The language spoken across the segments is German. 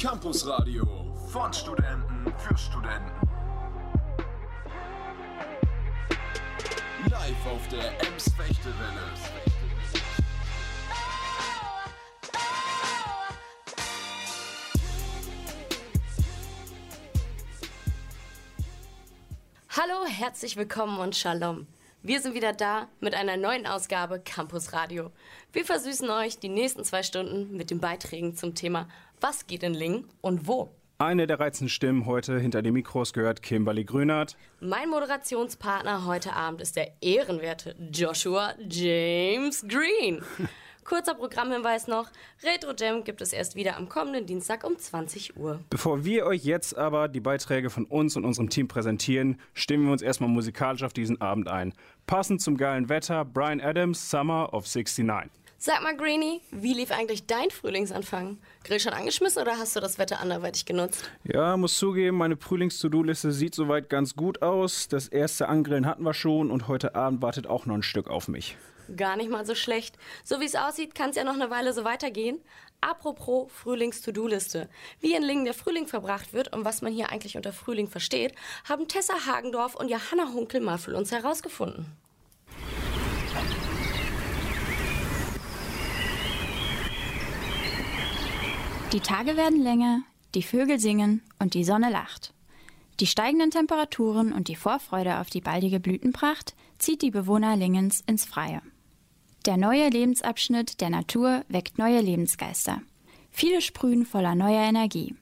Campus Radio von Studenten für Studenten. Live auf der Ems Fechtewelle. Hallo, herzlich willkommen und Shalom. Wir sind wieder da mit einer neuen Ausgabe Campus Radio. Wir versüßen euch die nächsten zwei Stunden mit den Beiträgen zum Thema Was geht in Lingen und wo? Eine der reizenden Stimmen heute hinter den Mikros gehört Kimberly Grünert. Mein Moderationspartner heute Abend ist der ehrenwerte Joshua James Green. Kurzer Programmhinweis noch: Retro Jam gibt es erst wieder am kommenden Dienstag um 20 Uhr. Bevor wir euch jetzt aber die Beiträge von uns und unserem Team präsentieren, stimmen wir uns erstmal musikalisch auf diesen Abend ein. Passend zum geilen Wetter, Brian Adams, Summer of 69. Sag mal, Greenie, wie lief eigentlich dein Frühlingsanfang? Grill schon angeschmissen oder hast du das Wetter anderweitig genutzt? Ja, muss zugeben, meine Frühlings-To-Do-Liste sieht soweit ganz gut aus. Das erste Angrillen hatten wir schon und heute Abend wartet auch noch ein Stück auf mich. Gar nicht mal so schlecht. So wie es aussieht, kann es ja noch eine Weile so weitergehen. Apropos Frühlings-To-Do-Liste. Wie in Lingen der Frühling verbracht wird und was man hier eigentlich unter Frühling versteht, haben Tessa Hagendorf und Johanna Hunkel mal für uns herausgefunden. Die Tage werden länger, die Vögel singen und die Sonne lacht. Die steigenden Temperaturen und die Vorfreude auf die baldige Blütenpracht zieht die Bewohner Lingens ins Freie. Der neue Lebensabschnitt der Natur weckt neue Lebensgeister. Viele sprühen voller neuer Energie.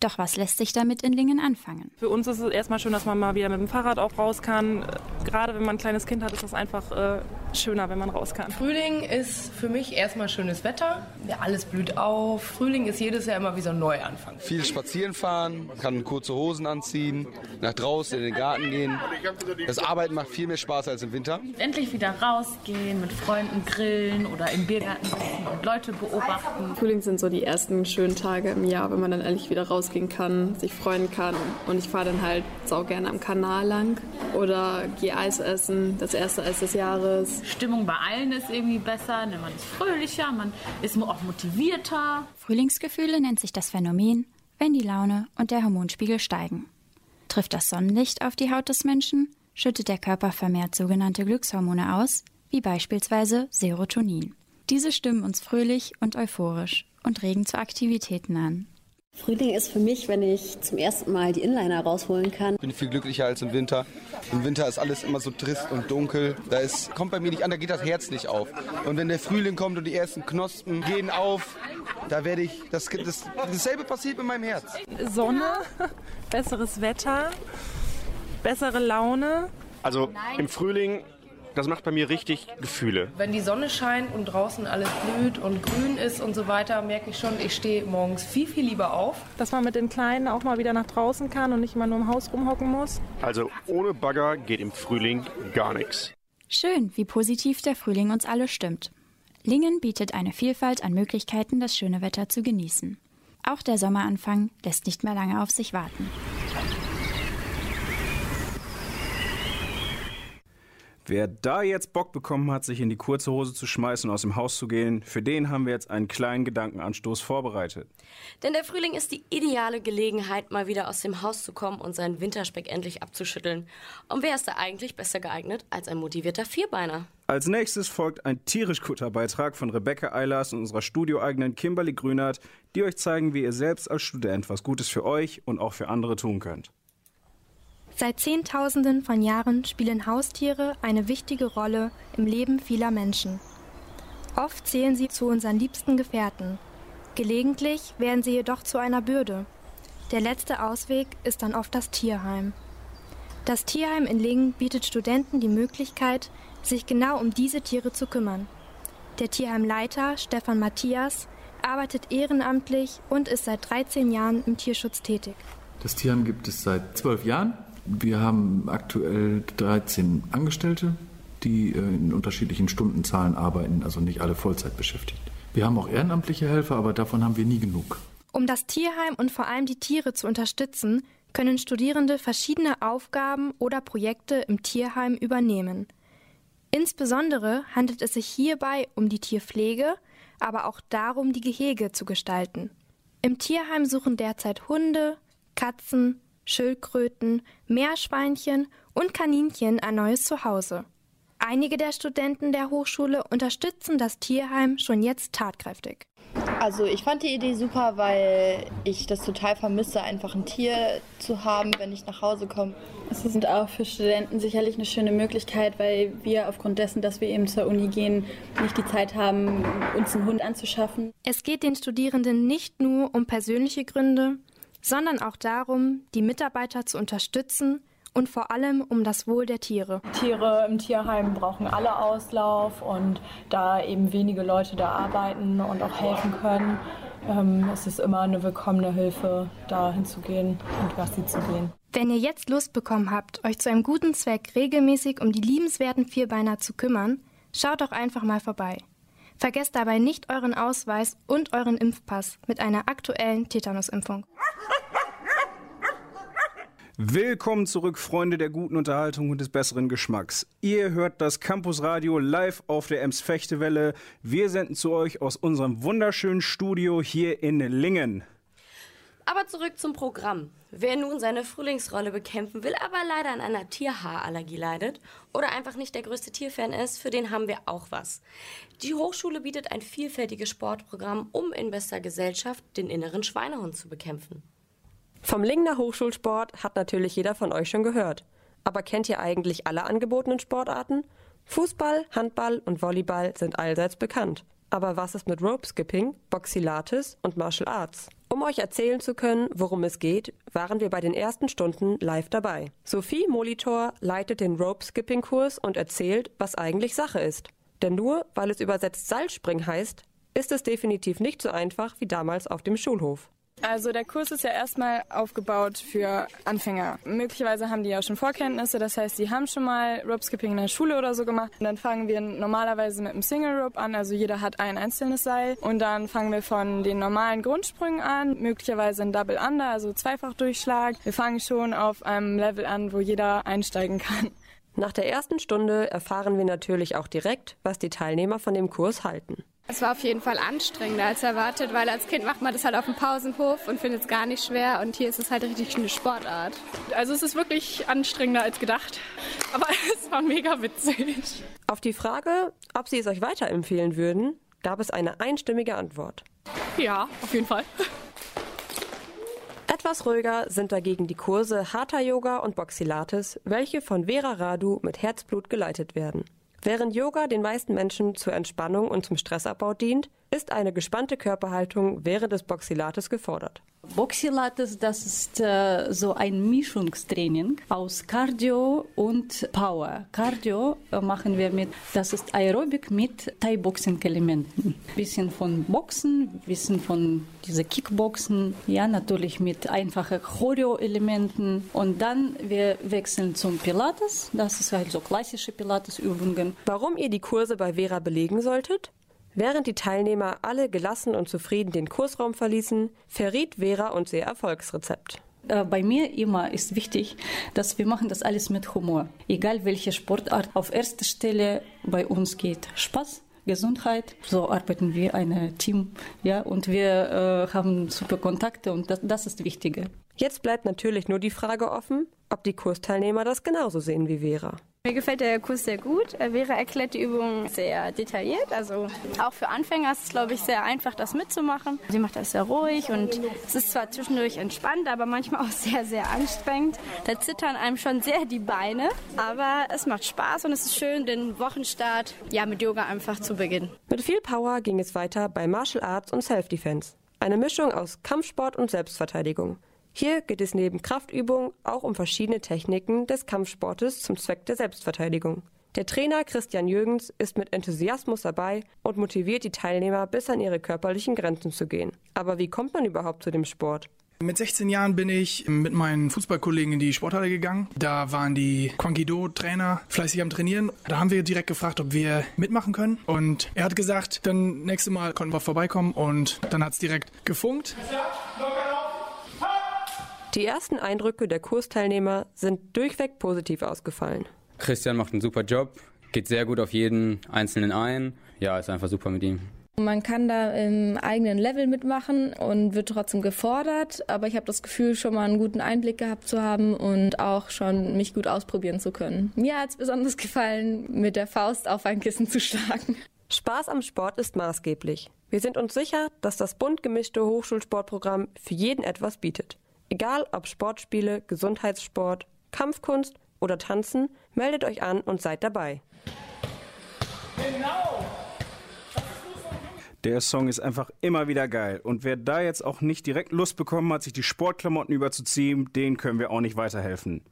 Doch was lässt sich damit in Lingen anfangen? Für uns ist es erstmal schön, dass man mal wieder mit dem Fahrrad auch raus kann. Gerade wenn man ein kleines Kind hat, ist das einfach äh, schöner, wenn man raus kann. Frühling ist für mich erstmal schönes Wetter. Ja, alles blüht auf. Frühling ist jedes Jahr immer wie so ein Neuanfang. Viel spazieren fahren, man kann kurze Hosen anziehen, nach draußen in den Garten gehen. Das Arbeiten macht viel mehr Spaß als im Winter. Endlich wieder rausgehen, mit Freunden grillen oder im Biergarten sitzen und Leute beobachten. Frühling sind so die ersten schönen Tage im Jahr, wenn man dann endlich wieder rausgehen kann, sich freuen kann. Und ich fahre dann halt sau gerne am Kanal lang oder gehe Eis essen, das erste Eis des Jahres. Stimmung bei allen ist irgendwie besser, ne, man ist fröhlicher, man ist auch motivierter. Frühlingsgefühle nennt sich das Phänomen, wenn die Laune und der Hormonspiegel steigen. Trifft das Sonnenlicht auf die Haut des Menschen, schüttet der Körper vermehrt sogenannte Glückshormone aus, wie beispielsweise Serotonin. Diese stimmen uns fröhlich und euphorisch und regen zu Aktivitäten an. Frühling ist für mich, wenn ich zum ersten Mal die Inliner rausholen kann. Ich bin viel glücklicher als im Winter. Im Winter ist alles immer so trist und dunkel. Da ist, kommt bei mir nicht an, da geht das Herz nicht auf. Und wenn der Frühling kommt und die ersten Knospen gehen auf, da werde ich, das, das, dasselbe passiert mit meinem Herz. Sonne, besseres Wetter, bessere Laune. Also im Frühling das macht bei mir richtig Gefühle. Wenn die Sonne scheint und draußen alles blüht und grün ist und so weiter, merke ich schon, ich stehe morgens viel, viel lieber auf. Dass man mit den Kleinen auch mal wieder nach draußen kann und nicht immer nur im Haus rumhocken muss. Also ohne Bagger geht im Frühling gar nichts. Schön, wie positiv der Frühling uns alle stimmt. Lingen bietet eine Vielfalt an Möglichkeiten, das schöne Wetter zu genießen. Auch der Sommeranfang lässt nicht mehr lange auf sich warten. Wer da jetzt Bock bekommen hat, sich in die kurze Hose zu schmeißen und aus dem Haus zu gehen, für den haben wir jetzt einen kleinen Gedankenanstoß vorbereitet. Denn der Frühling ist die ideale Gelegenheit, mal wieder aus dem Haus zu kommen und seinen Winterspeck endlich abzuschütteln. Und wer ist da eigentlich besser geeignet als ein motivierter Vierbeiner? Als nächstes folgt ein tierisch guter Beitrag von Rebecca Eilers und unserer studioeigenen Kimberly Grünert, die euch zeigen, wie ihr selbst als Student was Gutes für euch und auch für andere tun könnt. Seit Zehntausenden von Jahren spielen Haustiere eine wichtige Rolle im Leben vieler Menschen. Oft zählen sie zu unseren liebsten Gefährten. Gelegentlich werden sie jedoch zu einer Bürde. Der letzte Ausweg ist dann oft das Tierheim. Das Tierheim in Lingen bietet Studenten die Möglichkeit, sich genau um diese Tiere zu kümmern. Der Tierheimleiter Stefan Matthias arbeitet ehrenamtlich und ist seit 13 Jahren im Tierschutz tätig. Das Tierheim gibt es seit zwölf Jahren. Wir haben aktuell 13 Angestellte, die äh, in unterschiedlichen Stundenzahlen arbeiten, also nicht alle Vollzeit beschäftigt. Wir haben auch ehrenamtliche Helfer, aber davon haben wir nie genug. Um das Tierheim und vor allem die Tiere zu unterstützen, können Studierende verschiedene Aufgaben oder Projekte im Tierheim übernehmen. Insbesondere handelt es sich hierbei um die Tierpflege, aber auch darum, die Gehege zu gestalten. Im Tierheim suchen derzeit Hunde, Katzen, Schildkröten, Meerschweinchen und Kaninchen ein neues Zuhause. Einige der Studenten der Hochschule unterstützen das Tierheim schon jetzt tatkräftig. Also ich fand die Idee super, weil ich das total vermisse, einfach ein Tier zu haben, wenn ich nach Hause komme. Es ist auch für Studenten sicherlich eine schöne Möglichkeit, weil wir aufgrund dessen, dass wir eben zur Uni gehen, nicht die Zeit haben, uns einen Hund anzuschaffen. Es geht den Studierenden nicht nur um persönliche Gründe, sondern auch darum, die Mitarbeiter zu unterstützen und vor allem um das Wohl der Tiere. Tiere im Tierheim brauchen alle Auslauf und da eben wenige Leute da arbeiten und auch helfen können, ähm, es ist immer eine willkommene Hilfe, da hinzugehen und Gassi zu gehen. Wenn ihr jetzt Lust bekommen habt, euch zu einem guten Zweck regelmäßig um die liebenswerten Vierbeiner zu kümmern, schaut doch einfach mal vorbei. Vergesst dabei nicht euren Ausweis und euren Impfpass mit einer aktuellen Tetanusimpfung. Willkommen zurück, Freunde der guten Unterhaltung und des besseren Geschmacks. Ihr hört das Campus Radio live auf der Ems Fechtewelle. Wir senden zu euch aus unserem wunderschönen Studio hier in Lingen. Aber zurück zum Programm. Wer nun seine Frühlingsrolle bekämpfen will, aber leider an einer Tierhaarallergie leidet oder einfach nicht der größte Tierfan ist, für den haben wir auch was. Die Hochschule bietet ein vielfältiges Sportprogramm, um in bester Gesellschaft den inneren Schweinehund zu bekämpfen. Vom Lingner Hochschulsport hat natürlich jeder von euch schon gehört. Aber kennt ihr eigentlich alle angebotenen Sportarten? Fußball, Handball und Volleyball sind allseits bekannt. Aber was ist mit Rope Skipping, Boxilates und Martial Arts? Um euch erzählen zu können, worum es geht, waren wir bei den ersten Stunden live dabei. Sophie Molitor leitet den Rope Skipping Kurs und erzählt, was eigentlich Sache ist. Denn nur weil es übersetzt Seilspringen heißt, ist es definitiv nicht so einfach wie damals auf dem Schulhof. Also der Kurs ist ja erstmal aufgebaut für Anfänger. Möglicherweise haben die ja schon Vorkenntnisse, das heißt, sie haben schon mal Rope Skipping in der Schule oder so gemacht. Und dann fangen wir normalerweise mit einem Single Rope an, also jeder hat ein einzelnes Seil. Und dann fangen wir von den normalen Grundsprüngen an, möglicherweise ein Double Under, also Zweifachdurchschlag. Wir fangen schon auf einem Level an, wo jeder einsteigen kann. Nach der ersten Stunde erfahren wir natürlich auch direkt, was die Teilnehmer von dem Kurs halten. Es war auf jeden Fall anstrengender als erwartet, weil als Kind macht man das halt auf dem Pausenhof und findet es gar nicht schwer und hier ist es halt richtig eine Sportart. Also es ist wirklich anstrengender als gedacht, aber es war mega witzig. Auf die Frage, ob Sie es euch weiterempfehlen würden, gab es eine einstimmige Antwort. Ja, auf jeden Fall. Etwas ruhiger sind dagegen die Kurse Hatha Yoga und Boxilates, welche von Vera Radu mit Herzblut geleitet werden. Während Yoga den meisten Menschen zur Entspannung und zum Stressabbau dient, ist eine gespannte Körperhaltung während des Boxilates gefordert. Boxilates, das ist äh, so ein Mischungstraining aus Cardio und Power. Cardio äh, machen wir mit, das ist Aerobik mit Thai-Boxing-Elementen. Bisschen von Boxen, bisschen von diese Kickboxen, ja natürlich mit einfachen Choreo-Elementen und dann wir wechseln zum Pilates, das ist halt so klassische Pilates-Übungen. Warum ihr die Kurse bei Vera belegen solltet? Während die Teilnehmer alle gelassen und zufrieden den Kursraum verließen, verriet Vera uns ihr Erfolgsrezept. Äh, bei mir immer ist wichtig, dass wir machen das alles mit Humor. Egal welche Sportart, auf erster Stelle bei uns geht Spaß. Gesundheit. So arbeiten wir ein Team, ja, und wir äh, haben super Kontakte und das, das ist das Wichtige. Jetzt bleibt natürlich nur die Frage offen, ob die Kursteilnehmer das genauso sehen wie Vera. Mir gefällt der Kurs sehr gut. Vera erklärt die Übung sehr detailliert. Also auch für Anfänger ist es, glaube ich, sehr einfach, das mitzumachen. Sie macht das sehr ruhig und es ist zwar zwischendurch entspannt, aber manchmal auch sehr, sehr anstrengend. Da zittern einem schon sehr die Beine, aber es macht Spaß und es ist schön, den Wochenstart ja, mit Yoga einfach zu beginnen. Mit viel Power ging es weiter bei Martial Arts und Self-Defense. Eine Mischung aus Kampfsport und Selbstverteidigung. Hier geht es neben Kraftübungen auch um verschiedene Techniken des Kampfsportes zum Zweck der Selbstverteidigung. Der Trainer Christian Jürgens ist mit Enthusiasmus dabei und motiviert die Teilnehmer bis an ihre körperlichen Grenzen zu gehen. Aber wie kommt man überhaupt zu dem Sport? Mit 16 Jahren bin ich mit meinen Fußballkollegen in die Sporthalle gegangen. Da waren die Quankido-Trainer fleißig am Trainieren. Da haben wir direkt gefragt, ob wir mitmachen können. Und er hat gesagt, dann nächstes Mal konnten wir vorbeikommen. Und dann hat es direkt gefunkt. Die ersten Eindrücke der Kursteilnehmer sind durchweg positiv ausgefallen. Christian macht einen super Job, geht sehr gut auf jeden Einzelnen ein. Ja, ist einfach super mit ihm. Man kann da im eigenen Level mitmachen und wird trotzdem gefordert, aber ich habe das Gefühl, schon mal einen guten Einblick gehabt zu haben und auch schon mich gut ausprobieren zu können. Mir hat es besonders gefallen, mit der Faust auf ein Kissen zu schlagen. Spaß am Sport ist maßgeblich. Wir sind uns sicher, dass das bunt gemischte Hochschulsportprogramm für jeden etwas bietet. Egal ob Sportspiele, Gesundheitssport, Kampfkunst oder Tanzen, meldet euch an und seid dabei. Genau. Der Song ist einfach immer wieder geil. Und wer da jetzt auch nicht direkt Lust bekommen hat, sich die Sportklamotten überzuziehen, den können wir auch nicht weiterhelfen.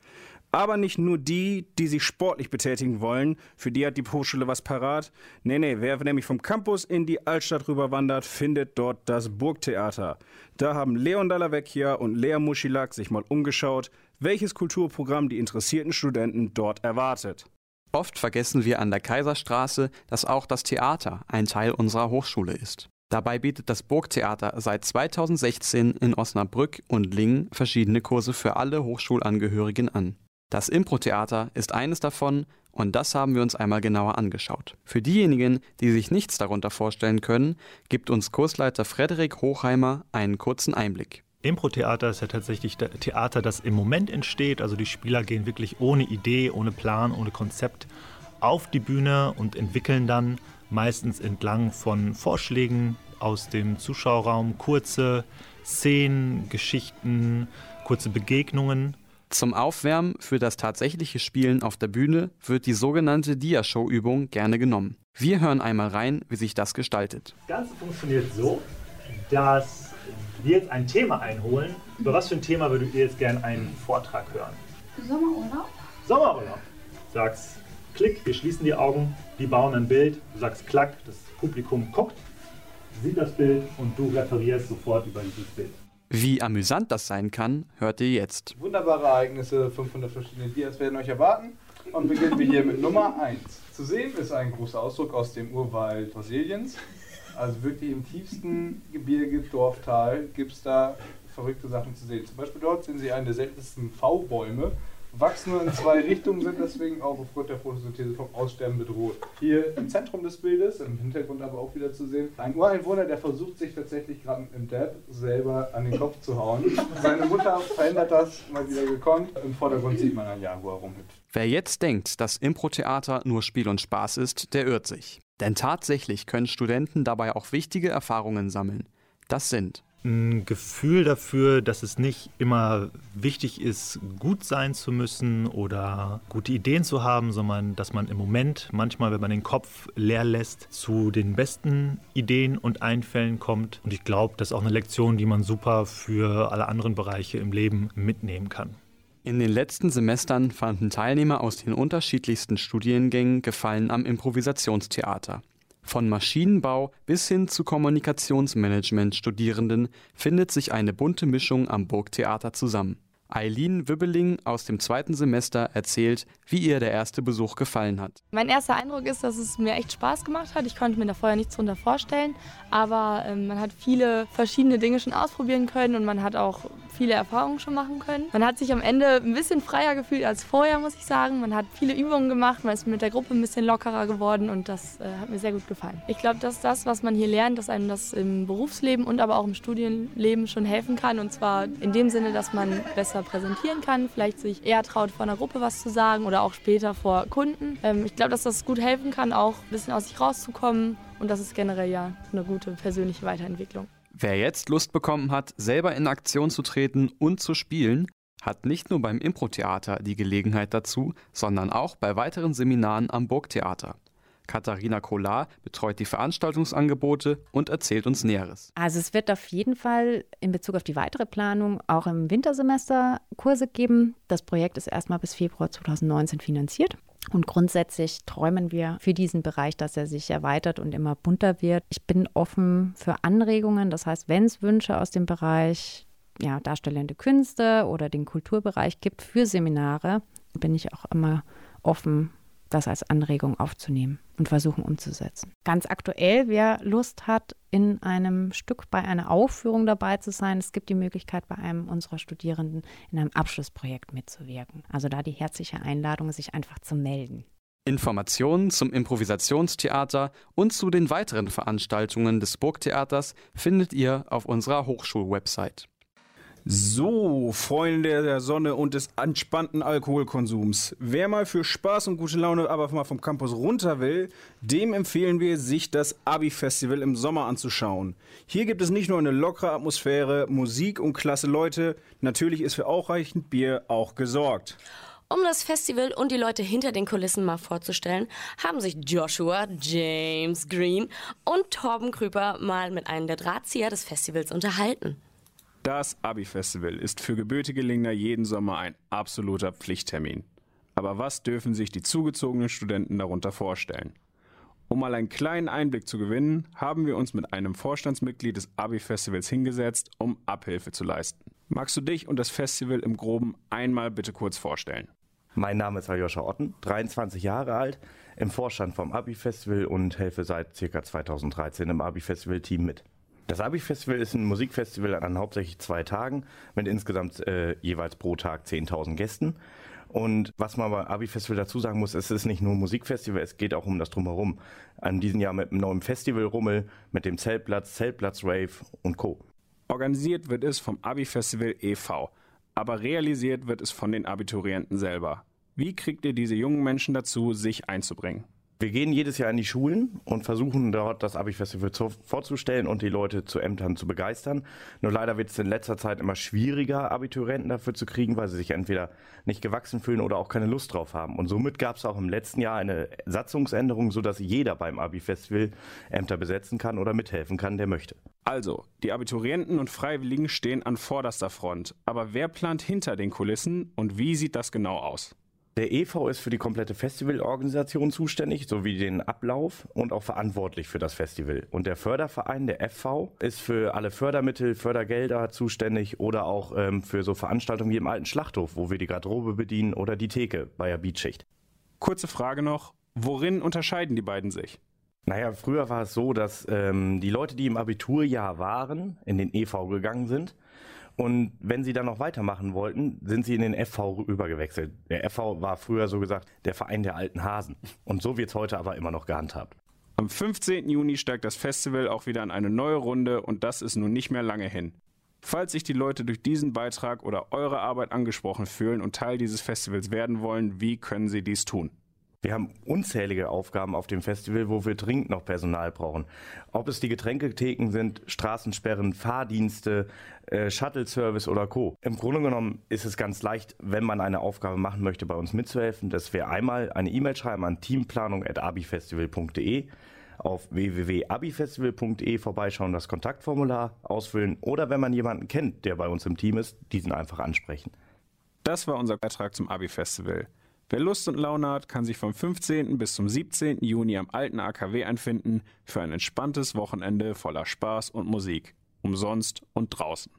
Aber nicht nur die, die sich sportlich betätigen wollen, für die hat die Hochschule was parat. Nee, nee, wer nämlich vom Campus in die Altstadt rüberwandert, findet dort das Burgtheater. Da haben Leon Dallavecchia und Lea Muschilak sich mal umgeschaut, welches Kulturprogramm die interessierten Studenten dort erwartet. Oft vergessen wir an der Kaiserstraße, dass auch das Theater ein Teil unserer Hochschule ist. Dabei bietet das Burgtheater seit 2016 in Osnabrück und Lingen verschiedene Kurse für alle Hochschulangehörigen an. Das Impro-Theater ist eines davon und das haben wir uns einmal genauer angeschaut. Für diejenigen, die sich nichts darunter vorstellen können, gibt uns Kursleiter Frederik Hochheimer einen kurzen Einblick. Impro-Theater ist ja tatsächlich Theater, das im Moment entsteht. Also die Spieler gehen wirklich ohne Idee, ohne Plan, ohne Konzept auf die Bühne und entwickeln dann meistens entlang von Vorschlägen aus dem Zuschauerraum kurze Szenen, Geschichten, kurze Begegnungen. Zum Aufwärmen für das tatsächliche Spielen auf der Bühne wird die sogenannte Dia-Show-Übung gerne genommen. Wir hören einmal rein, wie sich das gestaltet. Das Ganze funktioniert so, dass wir jetzt ein Thema einholen. Über was für ein Thema würdet ihr jetzt gerne einen Vortrag hören? Sommerurlaub. Sommerurlaub. Du sagst Klick, wir schließen die Augen, die bauen ein Bild. Du sagst Klack, das Publikum guckt, sieht das Bild und du referierst sofort über dieses Bild. Wie amüsant das sein kann, hört ihr jetzt. Wunderbare Ereignisse, 500 verschiedene Dias werden euch erwarten. Und beginnen wir hier mit Nummer 1. Zu sehen ist ein großer Ausdruck aus dem Urwald Brasiliens. Also wirklich im tiefsten Gebirge, Dorftal, gibt es da verrückte Sachen zu sehen. Zum Beispiel dort sehen Sie einen der seltensten V-Bäume. Wachsen nur in zwei Richtungen, sind deswegen auch aufgrund der Photosynthese vom Aussterben bedroht. Hier im Zentrum des Bildes, im Hintergrund aber auch wieder zu sehen, ein Ureinwohner, der versucht sich tatsächlich gerade im Dab selber an den Kopf zu hauen. Seine Mutter verändert das mal wieder gekonnt. Im Vordergrund sieht man ein Jaguar rumhüpft. Wer jetzt denkt, dass Impro-Theater nur Spiel und Spaß ist, der irrt sich. Denn tatsächlich können Studenten dabei auch wichtige Erfahrungen sammeln. Das sind ein Gefühl dafür, dass es nicht immer wichtig ist, gut sein zu müssen oder gute Ideen zu haben, sondern dass man im Moment manchmal, wenn man den Kopf leer lässt, zu den besten Ideen und Einfällen kommt. Und ich glaube, das ist auch eine Lektion, die man super für alle anderen Bereiche im Leben mitnehmen kann. In den letzten Semestern fanden Teilnehmer aus den unterschiedlichsten Studiengängen Gefallen am Improvisationstheater. Von Maschinenbau bis hin zu Kommunikationsmanagement-Studierenden findet sich eine bunte Mischung am Burgtheater zusammen. Eileen Wibbeling aus dem zweiten Semester erzählt, wie ihr der erste Besuch gefallen hat. Mein erster Eindruck ist, dass es mir echt Spaß gemacht hat. Ich konnte mir da vorher nichts drunter vorstellen, aber ähm, man hat viele verschiedene Dinge schon ausprobieren können und man hat auch viele Erfahrungen schon machen können. Man hat sich am Ende ein bisschen freier gefühlt als vorher, muss ich sagen. Man hat viele Übungen gemacht, man ist mit der Gruppe ein bisschen lockerer geworden und das äh, hat mir sehr gut gefallen. Ich glaube, dass das, was man hier lernt, dass einem das im Berufsleben und aber auch im Studienleben schon helfen kann und zwar in dem Sinne, dass man besser präsentieren kann, vielleicht sich eher traut, vor einer Gruppe was zu sagen oder auch später vor Kunden. Ähm, ich glaube, dass das gut helfen kann, auch ein bisschen aus sich rauszukommen und das ist generell ja eine gute persönliche Weiterentwicklung. Wer jetzt Lust bekommen hat, selber in Aktion zu treten und zu spielen, hat nicht nur beim Impro-Theater die Gelegenheit dazu, sondern auch bei weiteren Seminaren am Burgtheater. Katharina Kollar betreut die Veranstaltungsangebote und erzählt uns Näheres. Also es wird auf jeden Fall in Bezug auf die weitere Planung auch im Wintersemester Kurse geben. Das Projekt ist erstmal bis Februar 2019 finanziert. Und grundsätzlich träumen wir für diesen Bereich, dass er sich erweitert und immer bunter wird. Ich bin offen für Anregungen. Das heißt, wenn es Wünsche aus dem Bereich ja, darstellende Künste oder den Kulturbereich gibt für Seminare, bin ich auch immer offen das als Anregung aufzunehmen und versuchen umzusetzen. Ganz aktuell, wer Lust hat, in einem Stück bei einer Aufführung dabei zu sein, es gibt die Möglichkeit, bei einem unserer Studierenden in einem Abschlussprojekt mitzuwirken. Also da die herzliche Einladung, sich einfach zu melden. Informationen zum Improvisationstheater und zu den weiteren Veranstaltungen des Burgtheaters findet ihr auf unserer Hochschulwebsite. So, Freunde der Sonne und des entspannten Alkoholkonsums. Wer mal für Spaß und gute Laune aber mal vom Campus runter will, dem empfehlen wir, sich das Abi-Festival im Sommer anzuschauen. Hier gibt es nicht nur eine lockere Atmosphäre, Musik und klasse Leute, natürlich ist für ausreichend Bier auch gesorgt. Um das Festival und die Leute hinter den Kulissen mal vorzustellen, haben sich Joshua, James Green und Torben Krüper mal mit einem der Drahtzieher des Festivals unterhalten. Das Abi-Festival ist für gebürtige Lingner jeden Sommer ein absoluter Pflichttermin. Aber was dürfen sich die zugezogenen Studenten darunter vorstellen? Um mal einen kleinen Einblick zu gewinnen, haben wir uns mit einem Vorstandsmitglied des Abi-Festivals hingesetzt, um Abhilfe zu leisten. Magst du dich und das Festival im Groben einmal bitte kurz vorstellen? Mein Name ist Aljoscha Otten, 23 Jahre alt, im Vorstand vom Abi-Festival und helfe seit ca. 2013 im Abi-Festival-Team mit. Das Abi-Festival ist ein Musikfestival an hauptsächlich zwei Tagen mit insgesamt äh, jeweils pro Tag 10.000 Gästen. Und was man beim Abi-Festival dazu sagen muss, es ist nicht nur ein Musikfestival, es geht auch um das Drumherum. An diesem Jahr mit einem neuen Festivalrummel, mit dem Zeltplatz, Zeltplatz-Rave und Co. Organisiert wird es vom Abi-Festival e.V., aber realisiert wird es von den Abiturienten selber. Wie kriegt ihr diese jungen Menschen dazu, sich einzubringen? Wir gehen jedes Jahr in die Schulen und versuchen dort das Abi-Festival vorzustellen und die Leute zu Ämtern zu begeistern. Nur leider wird es in letzter Zeit immer schwieriger, Abiturienten dafür zu kriegen, weil sie sich entweder nicht gewachsen fühlen oder auch keine Lust drauf haben. Und somit gab es auch im letzten Jahr eine Satzungsänderung, sodass jeder beim Abi-Festival Ämter besetzen kann oder mithelfen kann, der möchte. Also, die Abiturienten und Freiwilligen stehen an vorderster Front. Aber wer plant hinter den Kulissen und wie sieht das genau aus? Der EV ist für die komplette Festivalorganisation zuständig, sowie den Ablauf und auch verantwortlich für das Festival. Und der Förderverein, der FV, ist für alle Fördermittel, Fördergelder zuständig oder auch ähm, für so Veranstaltungen wie im alten Schlachthof, wo wir die Garderobe bedienen oder die Theke bei der Beatschicht. Kurze Frage noch, worin unterscheiden die beiden sich? Naja, früher war es so, dass ähm, die Leute, die im Abiturjahr waren, in den EV gegangen sind und wenn sie dann noch weitermachen wollten, sind sie in den FV übergewechselt. Der FV war früher so gesagt der Verein der alten Hasen. Und so wird es heute aber immer noch gehandhabt. Am 15. Juni steigt das Festival auch wieder in eine neue Runde und das ist nun nicht mehr lange hin. Falls sich die Leute durch diesen Beitrag oder eure Arbeit angesprochen fühlen und Teil dieses Festivals werden wollen, wie können sie dies tun? Wir haben unzählige Aufgaben auf dem Festival, wo wir dringend noch Personal brauchen. Ob es die Getränketheken sind, Straßensperren, Fahrdienste, äh, Shuttle-Service oder Co. Im Grunde genommen ist es ganz leicht, wenn man eine Aufgabe machen möchte, bei uns mitzuhelfen, dass wir einmal eine E-Mail schreiben an teamplanung.abifestival.de auf www.abifestival.de vorbeischauen, das Kontaktformular ausfüllen oder wenn man jemanden kennt, der bei uns im Team ist, diesen einfach ansprechen. Das war unser Beitrag zum Abi-Festival. Wer Lust und Laune hat, kann sich vom 15. bis zum 17. Juni am alten AKW einfinden für ein entspanntes Wochenende voller Spaß und Musik. Umsonst und draußen.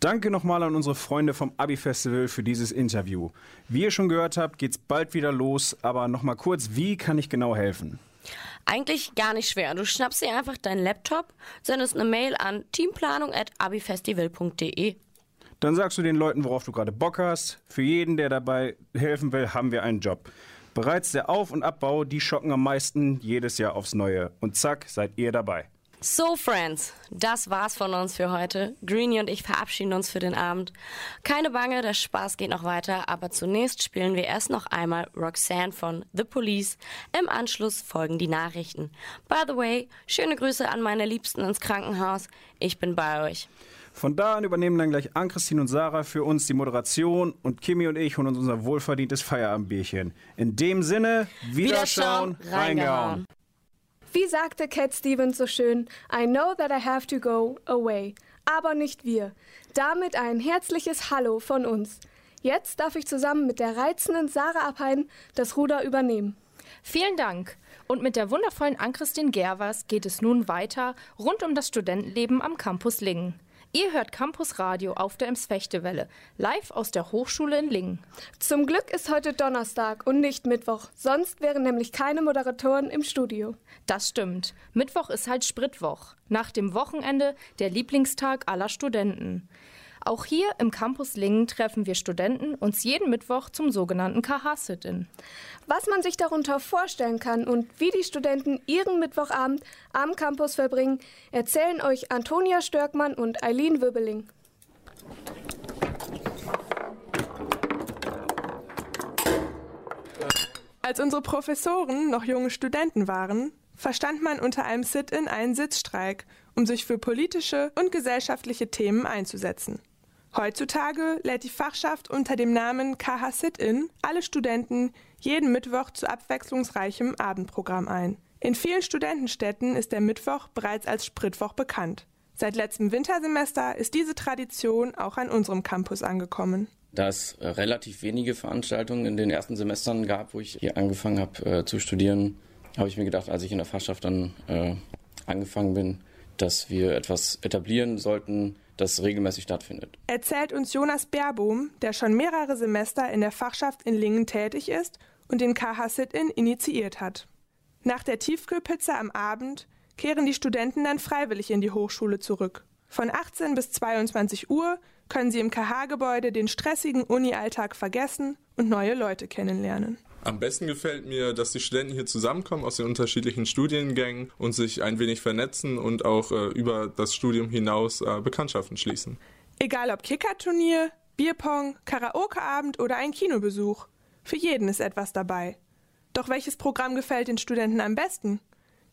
Danke nochmal an unsere Freunde vom Abi-Festival für dieses Interview. Wie ihr schon gehört habt, geht's bald wieder los, aber nochmal kurz, wie kann ich genau helfen? Eigentlich gar nicht schwer. Du schnappst dir einfach deinen Laptop, sendest eine Mail an teamplanung.abifestival.de dann sagst du den Leuten, worauf du gerade Bock hast. Für jeden, der dabei helfen will, haben wir einen Job. Bereits der Auf- und Abbau, die schocken am meisten jedes Jahr aufs Neue. Und zack, seid ihr dabei. So, Friends, das war's von uns für heute. Greenie und ich verabschieden uns für den Abend. Keine Bange, der Spaß geht noch weiter, aber zunächst spielen wir erst noch einmal Roxanne von The Police. Im Anschluss folgen die Nachrichten. By the way, schöne Grüße an meine Liebsten ins Krankenhaus. Ich bin bei euch. Von da an übernehmen dann gleich Ann-Christine und Sarah für uns die Moderation und Kimi und ich holen uns unser wohlverdientes Feierabendbierchen. In dem Sinne, Wiederschauen, Wiederschauen reingehauen. Wie sagte Cat Stevens so schön, I know that I have to go away. Aber nicht wir. Damit ein herzliches Hallo von uns. Jetzt darf ich zusammen mit der reizenden Sarah Abhein das Ruder übernehmen. Vielen Dank. Und mit der wundervollen Ann-Christine Gervers geht es nun weiter rund um das Studentenleben am Campus Lingen. Ihr hört Campus Radio auf der Ems-Fechtewelle, live aus der Hochschule in Lingen. Zum Glück ist heute Donnerstag und nicht Mittwoch, sonst wären nämlich keine Moderatoren im Studio. Das stimmt. Mittwoch ist halt Spritwoch, nach dem Wochenende der Lieblingstag aller Studenten. Auch hier im Campus Lingen treffen wir Studenten uns jeden Mittwoch zum sogenannten KH-Sit-In. Was man sich darunter vorstellen kann und wie die Studenten ihren Mittwochabend am Campus verbringen, erzählen euch Antonia Störkmann und Eileen Wöbeling. Als unsere Professoren noch junge Studenten waren, verstand man unter einem Sit-in einen Sitzstreik, um sich für politische und gesellschaftliche Themen einzusetzen. Heutzutage lädt die Fachschaft unter dem Namen KH Sit-in alle Studenten jeden Mittwoch zu abwechslungsreichem Abendprogramm ein. In vielen Studentenstädten ist der Mittwoch bereits als Spritwoch bekannt. Seit letztem Wintersemester ist diese Tradition auch an unserem Campus angekommen. Da es äh, relativ wenige Veranstaltungen in den ersten Semestern gab, wo ich hier angefangen habe äh, zu studieren, habe ich mir gedacht, als ich in der Fachschaft dann äh, angefangen bin, dass wir etwas etablieren sollten, das regelmäßig stattfindet. Erzählt uns Jonas Baerbohm, der schon mehrere Semester in der Fachschaft in Lingen tätig ist und den KH Sit-In initiiert hat. Nach der Tiefkühlpizza am Abend kehren die Studenten dann freiwillig in die Hochschule zurück. Von 18 bis 22 Uhr können sie im KH-Gebäude den stressigen Uni-Alltag vergessen und neue Leute kennenlernen. Am besten gefällt mir, dass die Studenten hier zusammenkommen aus den unterschiedlichen Studiengängen und sich ein wenig vernetzen und auch äh, über das Studium hinaus äh, Bekanntschaften schließen. Egal ob Kickerturnier, Bierpong, Karaokeabend oder ein Kinobesuch. Für jeden ist etwas dabei. Doch welches Programm gefällt den Studenten am besten?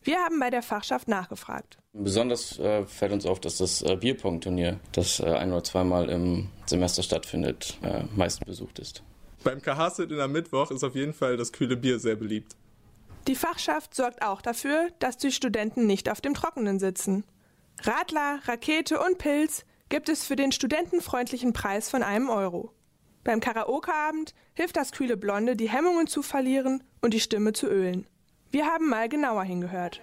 Wir haben bei der Fachschaft nachgefragt. Besonders äh, fällt uns auf, dass das äh, Bierpong-Turnier, das äh, ein oder zweimal im Semester stattfindet, äh, meist besucht ist. Beim KH-Sit in der Mittwoch ist auf jeden Fall das kühle Bier sehr beliebt. Die Fachschaft sorgt auch dafür, dass die Studenten nicht auf dem Trockenen sitzen. Radler, Rakete und Pilz gibt es für den studentenfreundlichen Preis von einem Euro. Beim Karaokeabend hilft das kühle Blonde, die Hemmungen zu verlieren und die Stimme zu ölen. Wir haben mal genauer hingehört.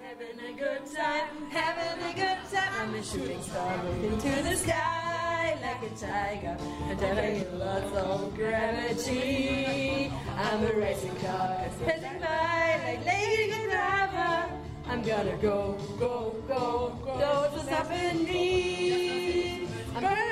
Like a tiger and telling lots of gravity. I'm a racing car passing by like Lady Driver. I'm gonna go, go, go, go. Don't stop in me. I'm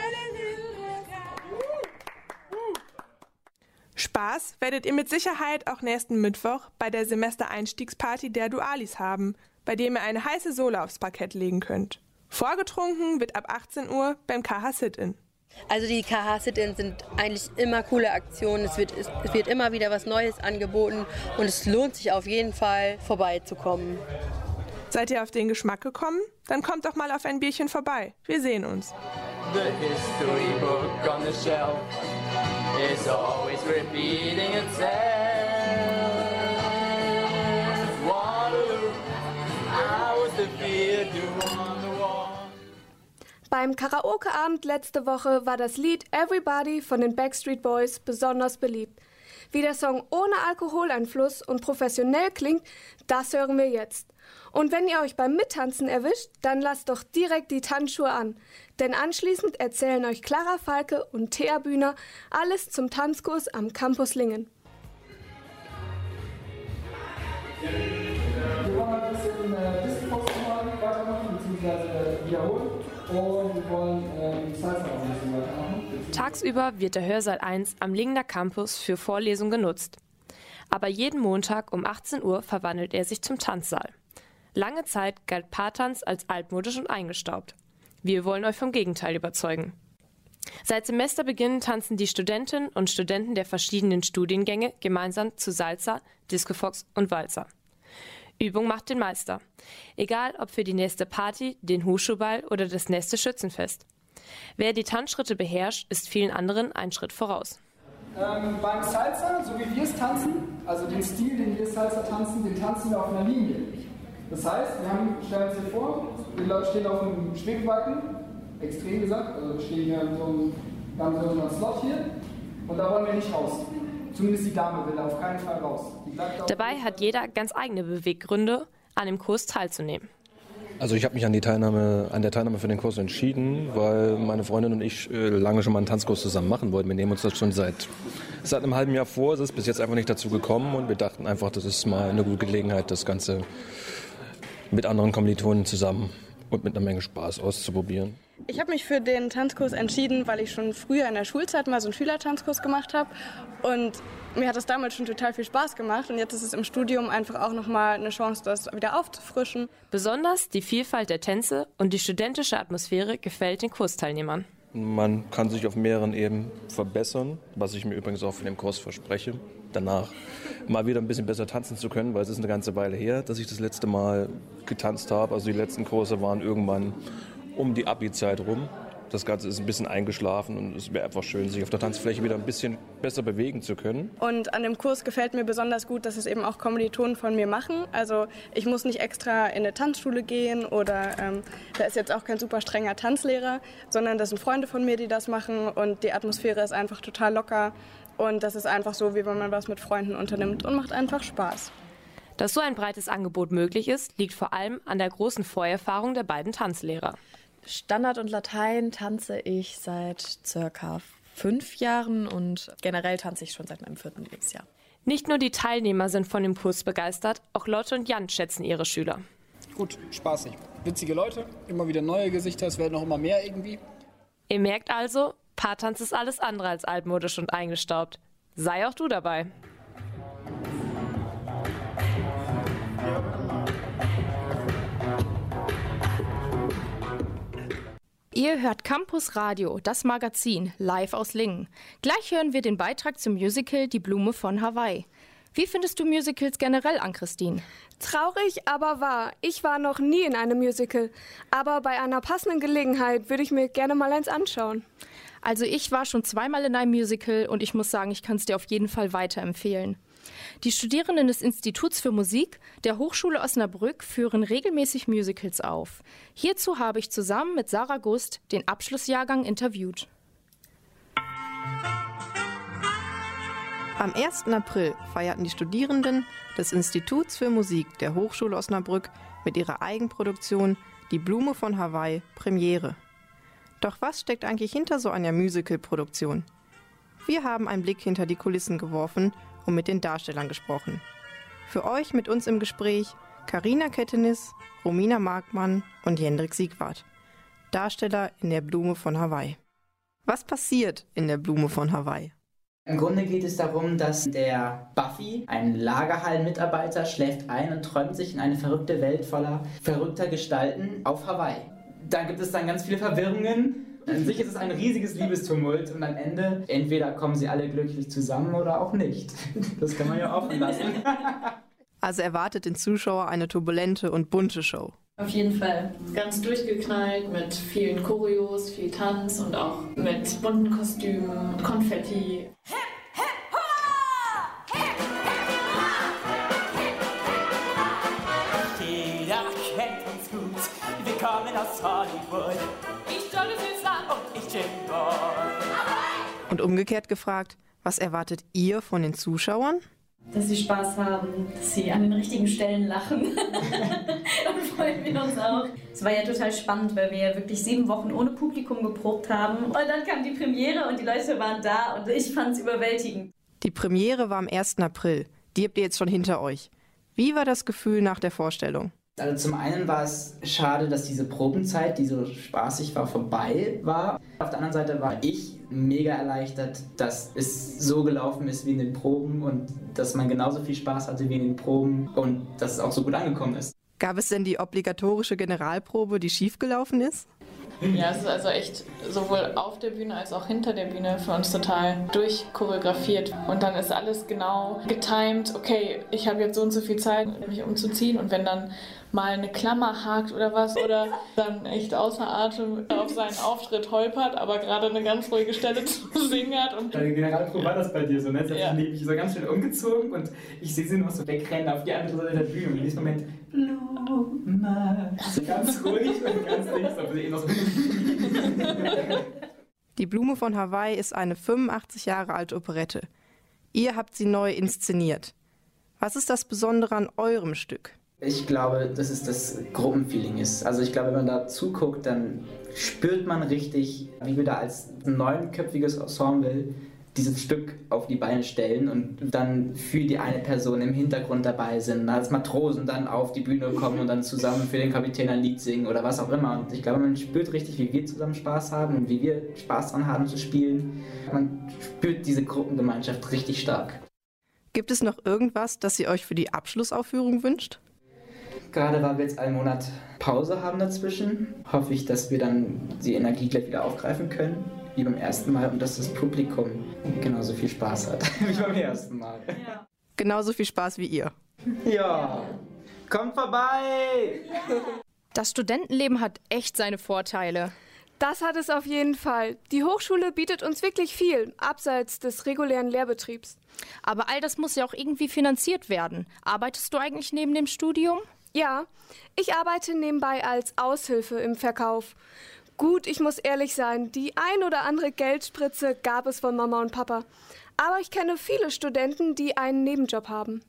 Spaß werdet ihr mit Sicherheit auch nächsten Mittwoch bei der Semestereinstiegsparty der Dualis haben, bei dem ihr eine heiße Sohle aufs Parkett legen könnt. Vorgetrunken wird ab 18 Uhr beim KH Sit-In. Also die KH-Sit-Ins sind eigentlich immer coole Aktionen. Es wird, es wird immer wieder was Neues angeboten und es lohnt sich auf jeden Fall vorbeizukommen. Seid ihr auf den Geschmack gekommen? Dann kommt doch mal auf ein Bierchen vorbei. Wir sehen uns. The history book on the shelf is always repeating itself. Waterloo, I was the the wall. Beim Karaoke-Abend letzte Woche war das Lied Everybody von den Backstreet Boys besonders beliebt. Wie der Song ohne Alkoholeinfluss und professionell klingt, das hören wir jetzt. Und wenn ihr euch beim Mittanzen erwischt, dann lasst doch direkt die Tanzschuhe an. Denn anschließend erzählen euch Clara Falke und Thea Bühner alles zum Tanzkurs am Campus Lingen. Wir wollen ein bisschen äh, Disco weitermachen bzw. ähm. Tagsüber wird der Hörsaal 1 am Lingener Campus für Vorlesungen genutzt. Aber jeden Montag um 18 Uhr verwandelt er sich zum Tanzsaal. Lange Zeit galt Paartanz als altmodisch und eingestaubt. Wir wollen euch vom Gegenteil überzeugen. Seit Semesterbeginn tanzen die Studentinnen und Studenten der verschiedenen Studiengänge gemeinsam zu Salsa, Discofox und Walzer. Übung macht den Meister. Egal ob für die nächste Party, den Huschuball oder das nächste Schützenfest. Wer die Tanzschritte beherrscht, ist vielen anderen einen Schritt voraus. Ähm, beim Salsa, so wie wir es tanzen, also den Stil, den wir Salsa tanzen, den tanzen wir auf einer Linie. Das heißt, wir haben, stellen uns hier vor, Leute stehen auf einem Schwebbalken, extrem gesagt, also wir stehen hier in so einem, wir Slot hier und da wollen wir nicht raus. Zumindest die Dame will auf keinen Fall raus. Dabei hat jeder ganz eigene Beweggründe, an dem Kurs teilzunehmen. Also ich habe mich an die Teilnahme, an der Teilnahme für den Kurs entschieden, weil meine Freundin und ich äh, lange schon mal einen Tanzkurs zusammen machen wollten. Wir nehmen uns das schon seit, seit einem halben Jahr vor. Es ist bis jetzt einfach nicht dazu gekommen und wir dachten einfach, das ist mal eine gute Gelegenheit, das Ganze mit anderen Kommilitonen zusammen und mit einer Menge Spaß auszuprobieren. Ich habe mich für den Tanzkurs entschieden, weil ich schon früher in der Schulzeit mal so einen Schülertanzkurs gemacht habe und mir hat das damals schon total viel Spaß gemacht und jetzt ist es im Studium einfach auch nochmal eine Chance, das wieder aufzufrischen. Besonders die Vielfalt der Tänze und die studentische Atmosphäre gefällt den Kursteilnehmern. Man kann sich auf mehreren Ebenen verbessern, was ich mir übrigens auch von dem Kurs verspreche. Danach mal wieder ein bisschen besser tanzen zu können, weil es ist eine ganze Weile her, dass ich das letzte Mal getanzt habe. Also die letzten Kurse waren irgendwann um die Abi-Zeit rum. Das Ganze ist ein bisschen eingeschlafen und es wäre einfach schön, sich auf der Tanzfläche wieder ein bisschen besser bewegen zu können. Und an dem Kurs gefällt mir besonders gut, dass es eben auch Kommilitonen von mir machen. Also ich muss nicht extra in eine Tanzschule gehen oder ähm, da ist jetzt auch kein super strenger Tanzlehrer, sondern das sind Freunde von mir, die das machen und die Atmosphäre ist einfach total locker. Und das ist einfach so, wie wenn man was mit Freunden unternimmt und macht einfach Spaß. Dass so ein breites Angebot möglich ist, liegt vor allem an der großen Vorerfahrung der beiden Tanzlehrer. Standard und Latein tanze ich seit circa fünf Jahren und generell tanze ich schon seit meinem vierten Lebensjahr. Nicht nur die Teilnehmer sind von dem Kurs begeistert, auch Lotte und Jan schätzen ihre Schüler. Gut, spaßig. Witzige Leute, immer wieder neue Gesichter, es werden auch immer mehr irgendwie. Ihr merkt also, Paartanz ist alles andere als altmodisch und eingestaubt. Sei auch du dabei. Ihr hört Campus Radio, das Magazin, live aus Lingen. Gleich hören wir den Beitrag zum Musical Die Blume von Hawaii. Wie findest du Musicals generell an, Christine? Traurig, aber wahr. Ich war noch nie in einem Musical. Aber bei einer passenden Gelegenheit würde ich mir gerne mal eins anschauen. Also ich war schon zweimal in einem Musical und ich muss sagen, ich kann es dir auf jeden Fall weiterempfehlen. Die Studierenden des Instituts für Musik der Hochschule Osnabrück führen regelmäßig Musicals auf. Hierzu habe ich zusammen mit Sarah Gust den Abschlussjahrgang interviewt. Am 1. April feierten die Studierenden des Instituts für Musik der Hochschule Osnabrück mit ihrer Eigenproduktion Die Blume von Hawaii Premiere. Doch was steckt eigentlich hinter so einer Musical-Produktion? Wir haben einen Blick hinter die Kulissen geworfen und mit den Darstellern gesprochen. Für euch mit uns im Gespräch Karina Kettenis, Romina Markmann und Jendrik Siegwart, Darsteller in der Blume von Hawaii. Was passiert in der Blume von Hawaii? Im Grunde geht es darum, dass der Buffy, ein Lagerhallenmitarbeiter, schläft ein und träumt sich in eine verrückte Welt voller verrückter Gestalten auf Hawaii. Da gibt es dann ganz viele Verwirrungen. An sich ist es ein riesiges Liebestumult und am Ende entweder kommen sie alle glücklich zusammen oder auch nicht. Das kann man ja offen lassen. Also erwartet den Zuschauer eine turbulente und bunte Show. Auf jeden Fall. Ganz durchgeknallt mit vielen Choreos, viel Tanz und auch mit bunten Kostümen, Konfetti. Jeder kennt uns gut, wir kommen aus Hollywood. Ich und ich Jim Und umgekehrt gefragt, was erwartet ihr von den Zuschauern? Dass sie Spaß haben, dass sie an den richtigen Stellen lachen. Dann freuen wir uns auch. Es war ja total spannend, weil wir ja wirklich sieben Wochen ohne Publikum geprobt haben. Und dann kam die Premiere und die Leute waren da und ich fand es überwältigend. Die Premiere war am 1. April. Die habt ihr jetzt schon hinter euch. Wie war das Gefühl nach der Vorstellung? Also zum einen war es schade, dass diese Probenzeit, die so spaßig war, vorbei war. Auf der anderen Seite war ich mega erleichtert, dass es so gelaufen ist wie in den Proben und dass man genauso viel Spaß hatte wie in den Proben und dass es auch so gut angekommen ist. Gab es denn die obligatorische Generalprobe, die schiefgelaufen ist? Ja, es ist also echt sowohl auf der Bühne als auch hinter der Bühne für uns total durchchoreografiert. Und dann ist alles genau getimed. Okay, ich habe jetzt so und so viel Zeit, mich umzuziehen. Und wenn dann mal eine Klammer hakt oder was oder dann echt außer Atem auf seinen Auftritt holpert, aber gerade eine ganz ruhige Stelle zu singen hat. Und Bei der Generalprobe war das bei dir so, ne? Sie hat ja. sich so ganz schön umgezogen und ich sehe sie noch so wegrennen auf die andere Seite der Bühne und in diesem Moment Blume. So ganz ruhig und ganz nichts, aber sie eh noch so. Die Blume von Hawaii ist eine 85 Jahre alte Operette. Ihr habt sie neu inszeniert. Was ist das Besondere an eurem Stück? Ich glaube, dass es das Gruppenfeeling ist. Also ich glaube, wenn man da zuguckt, dann spürt man richtig, wie wir da als neunköpfiges Ensemble dieses Stück auf die Beine stellen und dann für die eine Person im Hintergrund dabei sind, als Matrosen dann auf die Bühne kommen und dann zusammen für den Kapitän ein Lied singen oder was auch immer. Und ich glaube, man spürt richtig, wie wir zusammen Spaß haben und wie wir Spaß dran haben zu spielen. Man spürt diese Gruppengemeinschaft richtig stark. Gibt es noch irgendwas, das ihr euch für die Abschlussaufführung wünscht? Gerade weil wir jetzt einen Monat Pause haben dazwischen, hoffe ich, dass wir dann die Energie gleich wieder aufgreifen können, wie beim ersten Mal, und dass das Publikum genauso viel Spaß hat wie beim ersten Mal. Ja. Genauso viel Spaß wie ihr. Ja, kommt vorbei! Das Studentenleben hat echt seine Vorteile. Das hat es auf jeden Fall. Die Hochschule bietet uns wirklich viel, abseits des regulären Lehrbetriebs. Aber all das muss ja auch irgendwie finanziert werden. Arbeitest du eigentlich neben dem Studium? Ja, ich arbeite nebenbei als Aushilfe im Verkauf. Gut, ich muss ehrlich sein, die ein oder andere Geldspritze gab es von Mama und Papa. Aber ich kenne viele Studenten, die einen Nebenjob haben.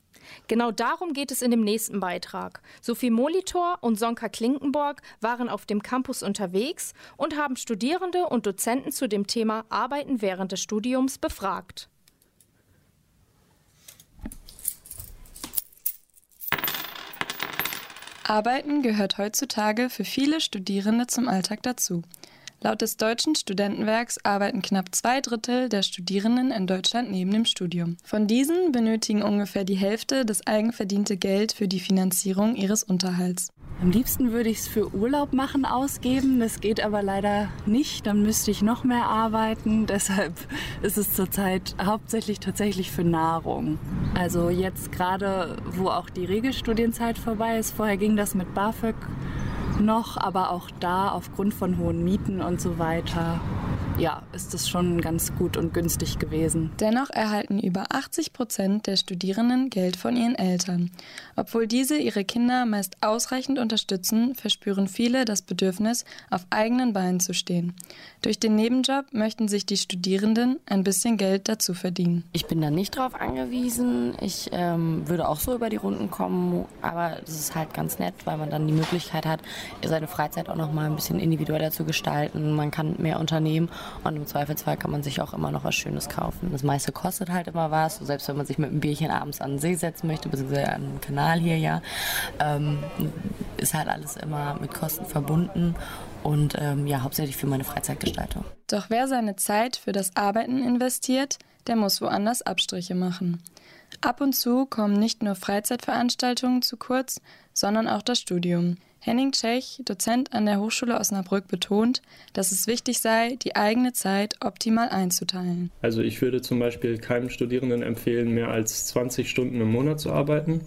Genau darum geht es in dem nächsten Beitrag. Sophie Molitor und Sonka Klinkenborg waren auf dem Campus unterwegs und haben Studierende und Dozenten zu dem Thema Arbeiten während des Studiums befragt. Arbeiten gehört heutzutage für viele Studierende zum Alltag dazu. Laut des Deutschen Studentenwerks arbeiten knapp zwei Drittel der Studierenden in Deutschland neben dem Studium. Von diesen benötigen ungefähr die Hälfte das eigenverdiente Geld für die Finanzierung ihres Unterhalts. Am liebsten würde ich es für Urlaub machen ausgeben. Das geht aber leider nicht. Dann müsste ich noch mehr arbeiten. Deshalb ist es zurzeit hauptsächlich tatsächlich für Nahrung. Also jetzt gerade, wo auch die Regelstudienzeit vorbei ist. Vorher ging das mit BAföG noch, aber auch da aufgrund von hohen Mieten und so weiter ja, ist es schon ganz gut und günstig gewesen. Dennoch erhalten über 80 Prozent der Studierenden Geld von ihren Eltern. Obwohl diese ihre Kinder meist ausreichend unterstützen, verspüren viele das Bedürfnis, auf eigenen Beinen zu stehen. Durch den Nebenjob möchten sich die Studierenden ein bisschen Geld dazu verdienen. Ich bin da nicht drauf angewiesen. Ich ähm, würde auch so über die Runden kommen, aber es ist halt ganz nett, weil man dann die Möglichkeit hat, seine Freizeit auch noch mal ein bisschen individueller zu gestalten. Man kann mehr unternehmen und im Zweifelsfall kann man sich auch immer noch was Schönes kaufen. Das meiste kostet halt immer was. selbst wenn man sich mit einem Bierchen abends an den See setzen möchte, beziehungsweise an den Kanal hier ja, ähm, ist halt alles immer mit Kosten verbunden und ähm, ja, hauptsächlich für meine Freizeitgestaltung. Doch wer seine Zeit für das Arbeiten investiert, der muss woanders Abstriche machen. Ab und zu kommen nicht nur Freizeitveranstaltungen zu kurz, sondern auch das Studium. Henning Tschech, Dozent an der Hochschule Osnabrück, betont, dass es wichtig sei, die eigene Zeit optimal einzuteilen. Also ich würde zum Beispiel keinem Studierenden empfehlen, mehr als 20 Stunden im Monat zu arbeiten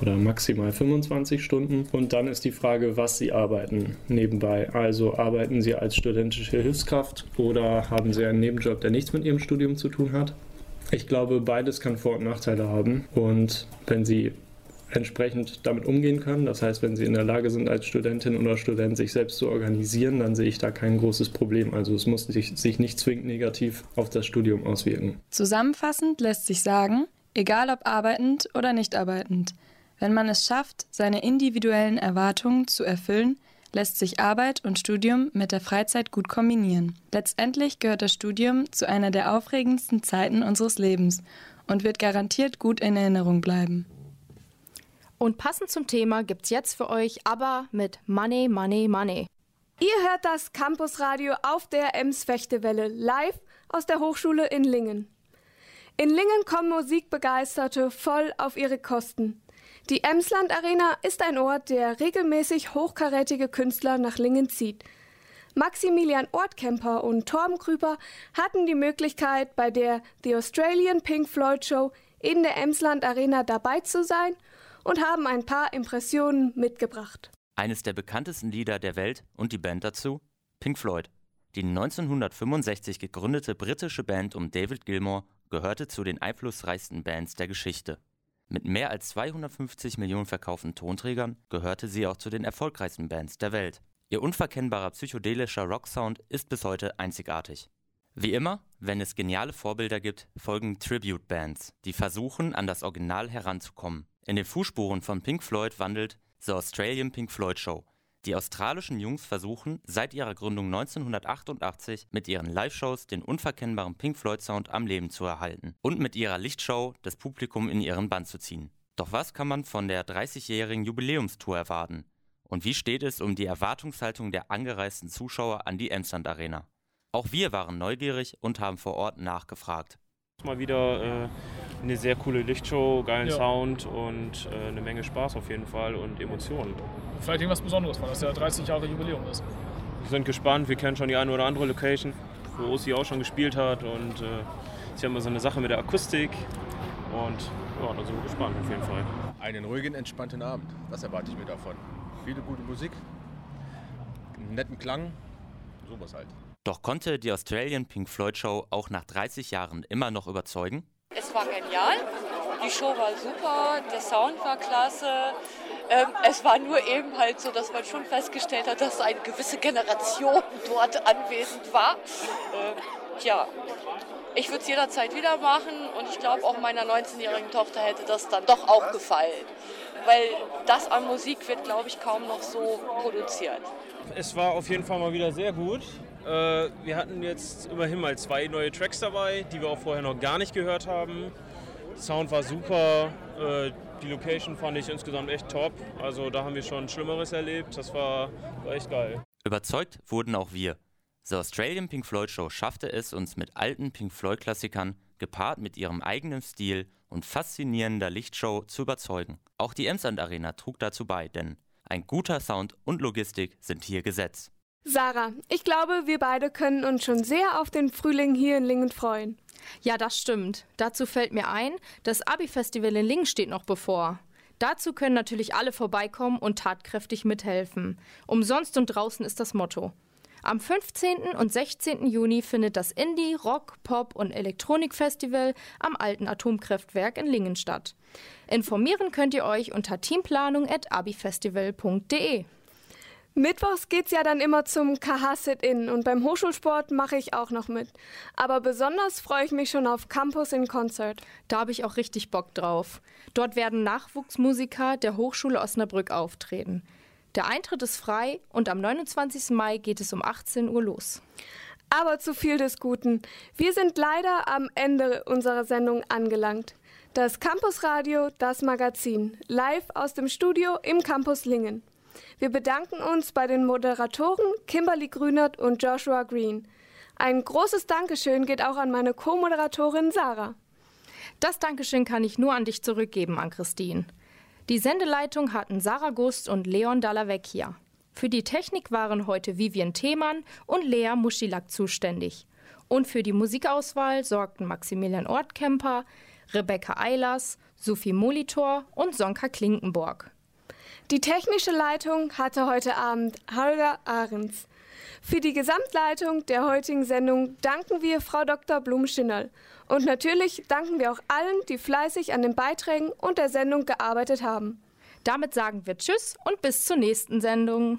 oder maximal 25 Stunden. Und dann ist die Frage, was Sie arbeiten nebenbei. Also arbeiten Sie als studentische Hilfskraft oder haben Sie einen Nebenjob, der nichts mit Ihrem Studium zu tun hat? Ich glaube, beides kann Vor- und Nachteile haben. Und wenn Sie entsprechend damit umgehen können. Das heißt, wenn sie in der Lage sind, als Studentin oder Student sich selbst zu organisieren, dann sehe ich da kein großes Problem. Also es muss sich, sich nicht zwingend negativ auf das Studium auswirken. Zusammenfassend lässt sich sagen, egal ob arbeitend oder nicht arbeitend, wenn man es schafft, seine individuellen Erwartungen zu erfüllen, lässt sich Arbeit und Studium mit der Freizeit gut kombinieren. Letztendlich gehört das Studium zu einer der aufregendsten Zeiten unseres Lebens und wird garantiert gut in Erinnerung bleiben. Und passend zum Thema gibt's jetzt für euch aber mit Money, Money, Money. Ihr hört das Campusradio auf der Ems Fechtewelle live aus der Hochschule in Lingen. In Lingen kommen Musikbegeisterte voll auf ihre Kosten. Die Emsland Arena ist ein Ort, der regelmäßig hochkarätige Künstler nach Lingen zieht. Maximilian Ortkemper und Torben Krüper hatten die Möglichkeit, bei der The Australian Pink Floyd Show in der Emsland Arena dabei zu sein und haben ein paar Impressionen mitgebracht. Eines der bekanntesten Lieder der Welt und die Band dazu? Pink Floyd. Die 1965 gegründete britische Band um David Gilmour gehörte zu den einflussreichsten Bands der Geschichte. Mit mehr als 250 Millionen verkauften Tonträgern gehörte sie auch zu den erfolgreichsten Bands der Welt. Ihr unverkennbarer psychedelischer Rocksound ist bis heute einzigartig. Wie immer, wenn es geniale Vorbilder gibt, folgen Tribute-Bands, die versuchen, an das Original heranzukommen. In den Fußspuren von Pink Floyd wandelt The Australian Pink Floyd Show, Die australischen Jungs versuchen seit ihrer Gründung 1988 mit ihren Live-Shows den unverkennbaren Pink Floyd-Sound am Leben zu erhalten und mit ihrer Lichtshow das Publikum in ihren Bann zu ziehen. Doch was kann man von der 30-jährigen Jubiläumstour erwarten? Und wie steht es um die Erwartungshaltung der angereisten Zuschauer an die Emsland Arena? Auch wir waren neugierig und haben vor Ort nachgefragt. Mal wieder äh, eine sehr coole Lichtshow, geilen Ja. Sound und äh, eine Menge Spaß auf jeden Fall und Emotionen. Vielleicht irgendwas Besonderes, weil das ja 30 Jahre Jubiläum ist. Wir sind gespannt, wir kennen schon die eine oder andere Location, wo Ossi auch schon gespielt hat und äh, ist ja immer so eine Sache mit der Akustik und ja, da sind wir gespannt auf jeden Fall. Einen ruhigen, entspannten Abend. Das erwarte ich mir davon. Viele gute Musik, einen netten Klang, sowas halt. Doch konnte die Australian Pink Floyd Show auch nach 30 Jahren immer noch überzeugen? Es war genial, die Show war super, der Sound war klasse. Ähm, es war nur eben halt so, dass man schon festgestellt hat, dass eine gewisse Generation dort anwesend war. Ähm, ja, ich würde es jederzeit wieder machen und ich glaube auch meiner 19-jährigen Tochter hätte das dann doch auch gefallen. Weil das an Musik wird, glaube ich, kaum noch so produziert. Es war auf jeden Fall mal wieder sehr gut. Äh, wir hatten jetzt immerhin mal zwei neue Tracks dabei, die wir auch vorher noch gar nicht gehört haben. Sound war super, äh, die Location fand ich insgesamt echt top. Also da haben wir schon Schlimmeres erlebt. Das war, war echt geil. Überzeugt wurden auch wir. The Australian Pink Floyd Show schaffte es, uns mit alten Pink Floyd-Klassikern, gepaart mit ihrem eigenen Stil und faszinierender Lichtshow, zu überzeugen. Auch die Emsland Arena trug dazu bei, denn ein guter Sound und Logistik sind hier Gesetz. Sarah, ich glaube, wir beide können uns schon sehr auf den Frühling hier in Lingen freuen. Ja, das stimmt. Dazu fällt mir ein, das Abi-Festival in Lingen steht noch bevor. Dazu können natürlich alle vorbeikommen und tatkräftig mithelfen. Umsonst und draußen ist das Motto. Am 15. und 16. Juni findet das Indie, Rock, Pop und Elektronik-Festival am alten Atomkraftwerk in Lingen statt. Informieren könnt ihr euch unter teamplanung.abifestival.de. Mittwochs geht's ja dann immer zum KH-Sit-In und beim Hochschulsport mache ich auch noch mit. Aber besonders freue ich mich schon auf Campus in Concert. Da habe ich auch richtig Bock drauf. Dort werden Nachwuchsmusiker der Hochschule Osnabrück auftreten. Der Eintritt ist frei und am 29. Mai geht es um 18 Uhr los. Aber zu viel des Guten. Wir sind leider am Ende unserer Sendung angelangt. Das Campusradio, das Magazin, live aus dem Studio im Campus Lingen. Wir bedanken uns bei den Moderatoren Kimberly Grünert und Joshua Green. Ein großes Dankeschön geht auch an meine Co-Moderatorin Sarah. Das Dankeschön kann ich nur an dich zurückgeben, an Christine. Die Sendeleitung hatten Sarah Gust und Leon Dallavecchia. Für die Technik waren heute Vivian Themann und Lea Muschilak zuständig. Und für die Musikauswahl sorgten Maximilian Ortkemper, Rebecca Eilers, Sophie Molitor und Sonka Klinkenborg. Die technische Leitung hatte heute Abend Holger Ahrens. Für die Gesamtleitung der heutigen Sendung danken wir Frau Dr. Blum-Schinnerl. Und natürlich danken wir auch allen, die fleißig an den Beiträgen und der Sendung gearbeitet haben. Damit sagen wir Tschüss und bis zur nächsten Sendung.